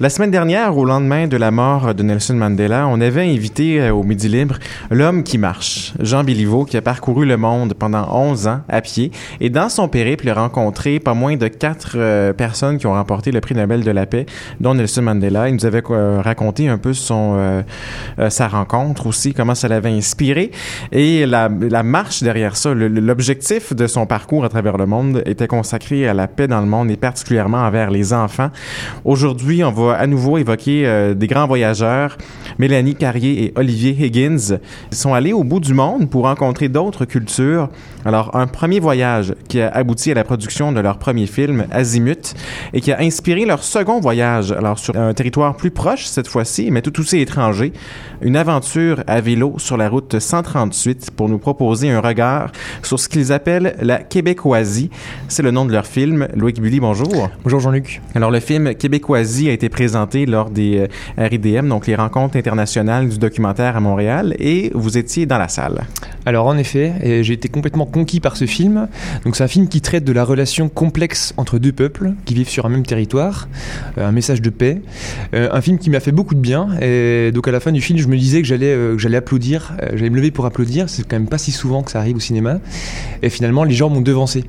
La semaine dernière, au lendemain de la mort de Nelson Mandela, on avait invité euh, au Midi Libre l'homme qui marche, Jean Béliveau, qui a parcouru le monde pendant 11 ans à pied et dans son périple a rencontré pas moins de quatre euh, personnes qui ont remporté le prix Nobel de la paix, dont Nelson Mandela. Il nous avait euh, raconté un peu son sa rencontre aussi, comment ça l'avait inspiré et la, la marche derrière ça. L'objectif de son parcours à travers le monde était consacré à la paix dans le monde et particulièrement envers les enfants. Aujourd'hui, on va à nouveau évoquer euh, des grands voyageurs, Mélanie Carrier et Olivier Higgins. Ils sont allés au bout du monde pour rencontrer d'autres cultures. Alors, un premier voyage qui a abouti à la production de leur premier film, Azimut, et qui a inspiré leur second voyage, alors sur un territoire plus proche cette fois-ci, mais tout aussi étranger, une aventure à vélo sur la route 138 pour nous proposer un regard sur ce qu'ils appellent la québécoisie. C'est le nom de leur film. Loïc Bully, bonjour. Bonjour Jean-Luc. Alors, le film Québécoisie a été présenté lors des euh, RIDM, donc les rencontres internationales du documentaire à Montréal, et vous étiez dans la salle. Alors en effet, j'ai été complètement conquis par ce film. Donc c'est un film qui traite de la relation complexe entre deux peuples qui vivent sur un même territoire, euh, un message de paix. Euh, un film qui m'a fait beaucoup de bien. Et donc à la fin du film, je me disais que j'allais j'allais applaudir, j'allais me lever pour applaudir. C'est quand même pas si souvent que ça arrive au cinéma. Et finalement, les gens m'ont devancé.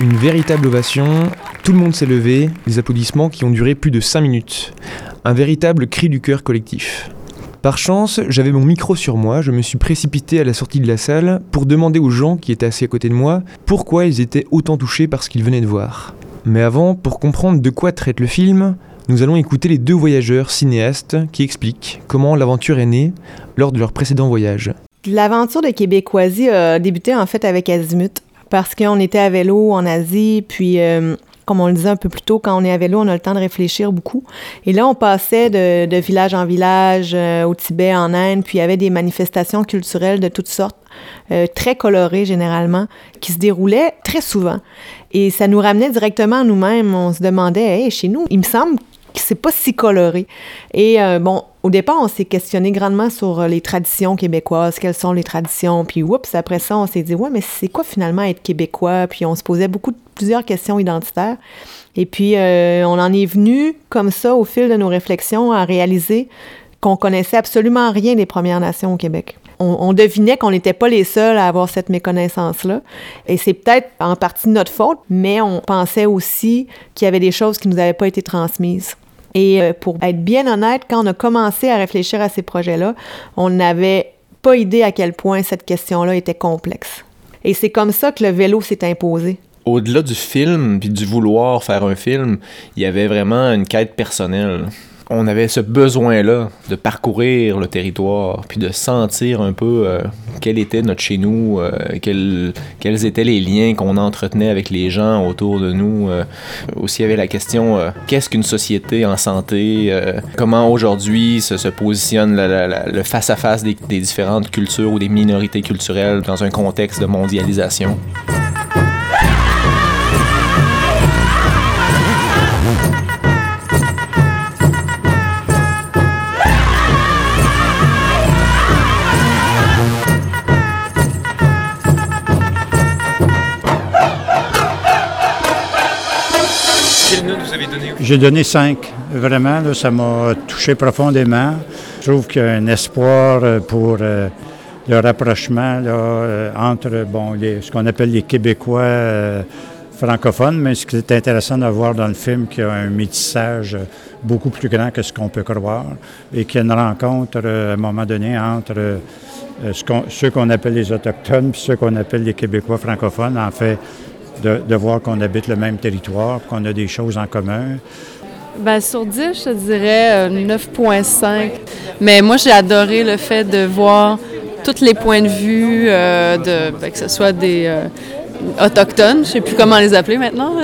Une véritable ovation, tout le monde s'est levé, des applaudissements qui ont duré plus de 5 minutes. Un véritable cri du cœur collectif. Par chance, j'avais mon micro sur moi, je me suis précipité à la sortie de la salle pour demander aux gens qui étaient assis à côté de moi pourquoi ils étaient autant touchés par ce qu'ils venaient de voir. Mais avant, pour comprendre de quoi traite le film, nous allons écouter les deux voyageurs cinéastes qui expliquent comment l'aventure est née lors de leur précédent voyage. L'aventure de Québécoisie a débuté en fait avec Azimut parce qu'on était à vélo en Asie, puis euh, comme on le disait un peu plus tôt, quand on est à vélo, on a le temps de réfléchir beaucoup. Et là, on passait de, village en village, euh, au Tibet, en Inde, puis il y avait des manifestations culturelles de toutes sortes, euh, très colorées généralement, qui se déroulaient très souvent. Et ça nous ramenait directement à nous-mêmes. On se demandait, hey, chez nous, il me semble c'est pas si coloré. Et euh, bon, au départ, on s'est questionné grandement sur euh, les traditions québécoises, quelles sont les traditions, puis oups, après ça, on s'est dit, ouais, mais c'est quoi finalement être québécois? Puis on se posait beaucoup, plusieurs questions identitaires. Et puis, euh, on en est venu, comme ça, au fil de nos réflexions, à réaliser qu'on connaissait absolument rien des Premières Nations au Québec. On, devinait qu'on n'était pas les seuls à avoir cette méconnaissance-là. Et c'est peut-être en partie notre faute, mais on pensait aussi qu'il y avait des choses qui nous avaient pas été transmises. Et euh, pour être bien honnête, quand on a commencé à réfléchir à ces projets-là, on n'avait pas idée à quel point cette question-là était complexe. Et c'est comme ça que le vélo s'est imposé. Au-delà du film, puis du vouloir faire un film, il y avait vraiment une quête personnelle on avait ce besoin-là de parcourir le territoire, puis de sentir un peu euh, quel était notre chez nous, euh, quels, étaient les liens qu'on entretenait avec les gens autour de nous. Euh. aussi, il y avait la question qu'est-ce qu'une société en santé Comment aujourd'hui se, positionne le face-à-face des différentes cultures ou des minorités culturelles dans un contexte de mondialisation? J'ai donné cinq. Vraiment, ça m'a touché profondément. Je trouve qu'il y a un espoir euh, pour euh, le rapprochement euh, entre bon, ce qu'on appelle les Québécois francophones, mais ce qui est intéressant de voir dans le film, qu'il y a un métissage beaucoup plus grand que ce qu'on peut croire et qu'il y a une rencontre à un moment donné entre ceux qu'on appelle les Autochtones et ceux qu'on appelle les Québécois francophones. En fait, de, voir qu'on habite le même territoire, qu'on a des choses en commun. Bien, sur 10, je dirais 9,5. Euh, Mais moi, j'ai adoré le fait de voir tous les points de vue, euh, ben, que ce soit des, euh, autochtones, je sais plus comment les appeler maintenant,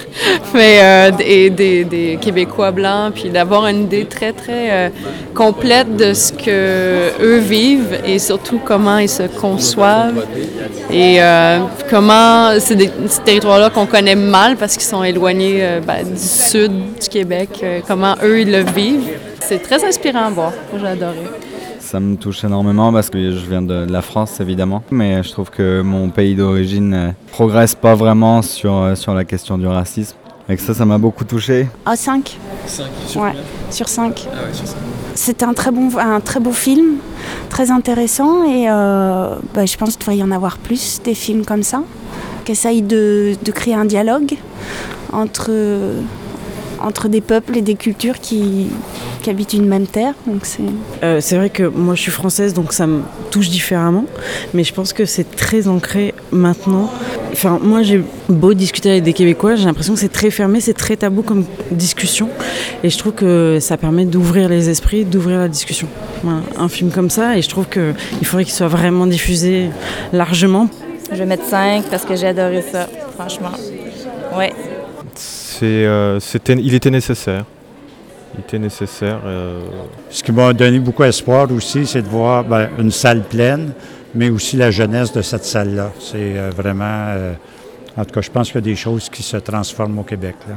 mais euh, des, des, Québécois blancs, puis d'avoir une idée très, très euh, complète de ce que eux vivent et surtout comment ils se conçoivent et euh, comment c'est des, territoires-là qu'on connaît mal parce qu'ils sont éloignés ben, du sud du Québec, comment eux ils le vivent. C'est très inspirant à voir, j'ai adoré. Ça me touche énormément parce que je viens de la France évidemment, mais je trouve que mon pays d'origine ne progresse pas vraiment sur, sur la question du racisme. Et que ça, ça m'a beaucoup touché. Ah, 5 5 sur Ouais, combien? sur 5. Ah ouais, sur 5. C'est un très, bon, un très beau film, très intéressant et euh, bah, je pense qu'il devrait y en avoir plus des films comme ça, qui essayent de, de créer un dialogue entre, entre des peuples et des cultures qui, qui habitent une même terre. Donc c'est Euh, c'est vrai que moi je suis française donc ça me touche différemment, mais je pense que c'est très ancré maintenant. Enfin, moi j'ai beau discuter avec des Québécois, j'ai l'impression que c'est très fermé, c'est très tabou comme discussion, et je trouve que ça permet d'ouvrir les esprits, d'ouvrir la discussion. Voilà, un film comme ça, et je trouve qu'il faudrait qu'il soit vraiment diffusé largement. Je vais mettre 5 parce que j'ai adoré ça, franchement. Ouais. C'est, euh, c'était, il était nécessaire. Il était nécessaire. euh, Ce qui m'a donné beaucoup d'espoir aussi, c'est de voir ben, une salle pleine, mais aussi la jeunesse de cette salle-là. C'est euh, vraiment... euh, en tout cas, je pense qu'il y a des choses qui se transforment au Québec. Là.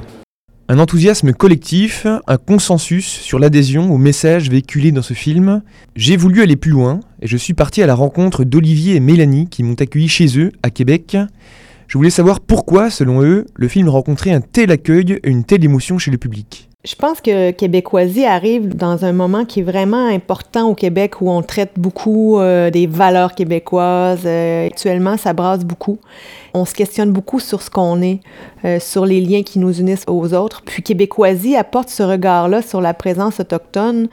Un enthousiasme collectif, un consensus sur l'adhésion au message véhiculé dans ce film. J'ai voulu aller plus loin et je suis parti à la rencontre d'Olivier et Mélanie qui m'ont accueilli chez eux à Québec. Je voulais savoir pourquoi, selon eux, le film rencontrait un tel accueil et une telle émotion chez le public. Je pense que Québécoisie arrive dans un moment qui est vraiment important au Québec où on traite beaucoup euh, des valeurs québécoises. Euh, actuellement, ça brasse beaucoup. On se questionne beaucoup sur ce qu'on est, euh, sur les liens qui nous unissent aux autres. Puis Québécoisie apporte ce regard-là sur la présence autochtone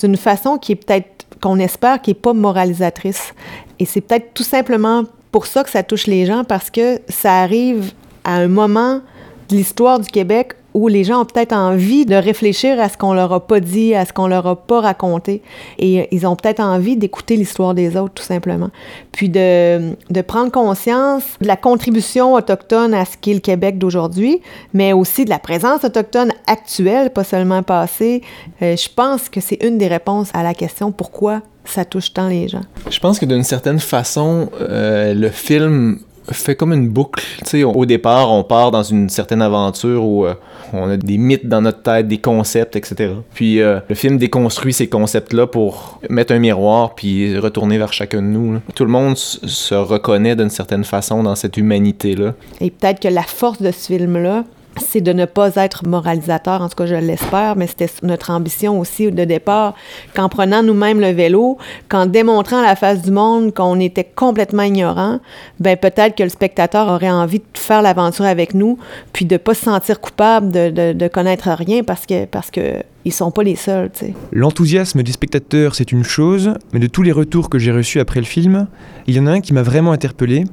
d'une façon qui est peut-être, qu'on espère, qui n'est pas moralisatrice. Et c'est peut-être tout simplement pour ça que ça touche les gens, parce que ça arrive à un moment de l'histoire du Québec où les gens ont peut-être envie de réfléchir à ce qu'on leur a pas dit, à ce qu'on leur a pas raconté. Et euh, ils ont peut-être envie d'écouter l'histoire des autres, tout simplement. Puis de, de prendre conscience de la contribution autochtone à ce qu'est le Québec d'aujourd'hui, mais aussi de la présence autochtone actuelle, pas seulement passée. Euh, je pense que c'est une des réponses à la question pourquoi ça touche tant les gens? Je pense que d'une certaine façon, euh, le film fait comme une boucle. Tu sais, au départ, on part dans une certaine aventure où euh, on a des mythes dans notre tête, des concepts, etc. Puis euh, le film déconstruit ces concepts-là pour mettre un miroir puis retourner vers chacun de nous. Tout le monde se reconnaît d'une certaine façon dans cette humanité-là. Et peut-être que la force de ce film-là, c'est de ne pas être moralisateur, en tout cas je l'espère, mais c'était notre ambition aussi de départ, qu'en prenant nous-mêmes le vélo, qu'en démontrant à la face du monde qu'on était complètement ignorant, ben peut-être que le spectateur aurait envie de faire l'aventure avec nous, puis de pas se sentir coupable de, connaître rien parce que parce que ils sont pas les seuls. L'enthousiasme des spectateurs, c'est une chose, mais de tous les retours que j'ai reçus après le film, il y en a un qui m'a vraiment interpellé.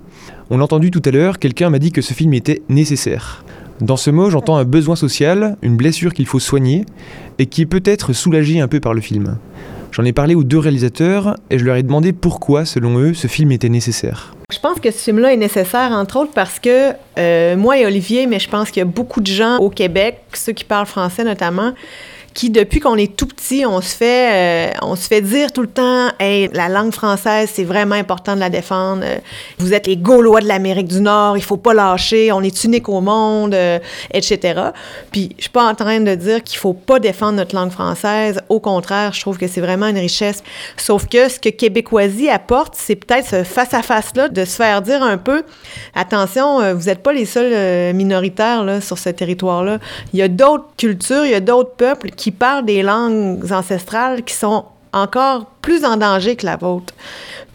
On l'a entendu tout à l'heure, quelqu'un m'a dit que ce film était nécessaire. Dans ce mot, j'entends un besoin social, une blessure qu'il faut soigner, et qui est peut-être soulagée un peu par le film. J'en ai parlé aux deux réalisateurs, et je leur ai demandé pourquoi, selon eux, ce film était nécessaire. Je pense que ce film-là est nécessaire, entre autres, parce que euh, moi et Olivier, mais je pense qu'il y a beaucoup de gens au Québec, ceux qui parlent français notamment, qui, depuis qu'on est tout petit, on se fait, euh, on se fait dire tout le temps, hey, la langue française, c'est vraiment important de la défendre. Euh, Vous êtes les Gaulois de l'Amérique du Nord, il faut pas lâcher, on est unique au monde, euh, etc. Puis, je suis pas en train de dire qu'il faut pas défendre notre langue française. Au contraire, je trouve que c'est vraiment une richesse. Sauf que ce que Québécoisie apporte, c'est peut-être ce face-à-face-là de se faire dire un peu, attention, euh, vous n'êtes pas les seuls euh, minoritaires là, sur ce territoire-là. Il y a d'autres cultures, il y a d'autres peuples qui parlent des langues ancestrales qui sont encore plus en danger que la vôtre.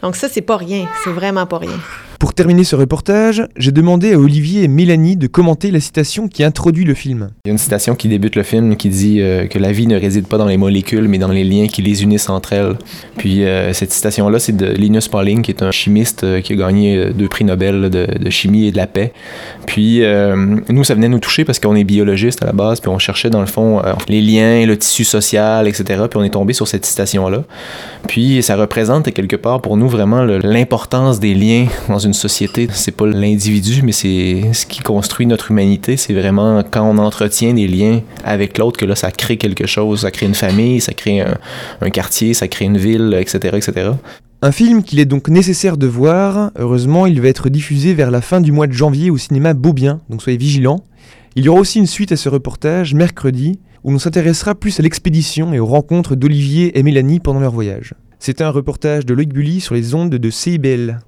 Donc ça, c'est pas rien. C'est vraiment pas rien. Pour terminer ce reportage, j'ai demandé à Olivier et Mélanie de commenter la citation qui introduit le film. Il y a une citation qui débute le film qui dit euh, que la vie ne réside pas dans les molécules, mais dans les liens qui les unissent entre elles. Puis euh, cette citation-là, c'est de Linus Pauling, qui est un chimiste euh, qui a gagné deux prix Nobel de, chimie et de la paix. Puis nous, ça venait nous toucher parce qu'on est biologiste à la base, puis on cherchait dans le fond les liens, le tissu social, etc. Puis on est tombé sur cette citation-là. Puis ça représente quelque part pour nous vraiment l'importance des liens dans une société. C'est pas l'individu, mais c'est ce qui construit notre humanité. C'est vraiment quand on entretient des liens avec l'autre que là, ça crée quelque chose. Ça crée une famille, ça crée un, quartier, ça crée une ville, etc., etc. Un film qu'il est donc nécessaire de voir. Heureusement, il va être diffusé vers la fin du mois de janvier au cinéma Beaubien, donc soyez vigilants. Il y aura aussi une suite à ce reportage mercredi, où l'on s'intéressera plus à l'expédition et aux rencontres d'Olivier et Mélanie pendant leur voyage. C'était un reportage de Loïc Bully sur les ondes de CIBL.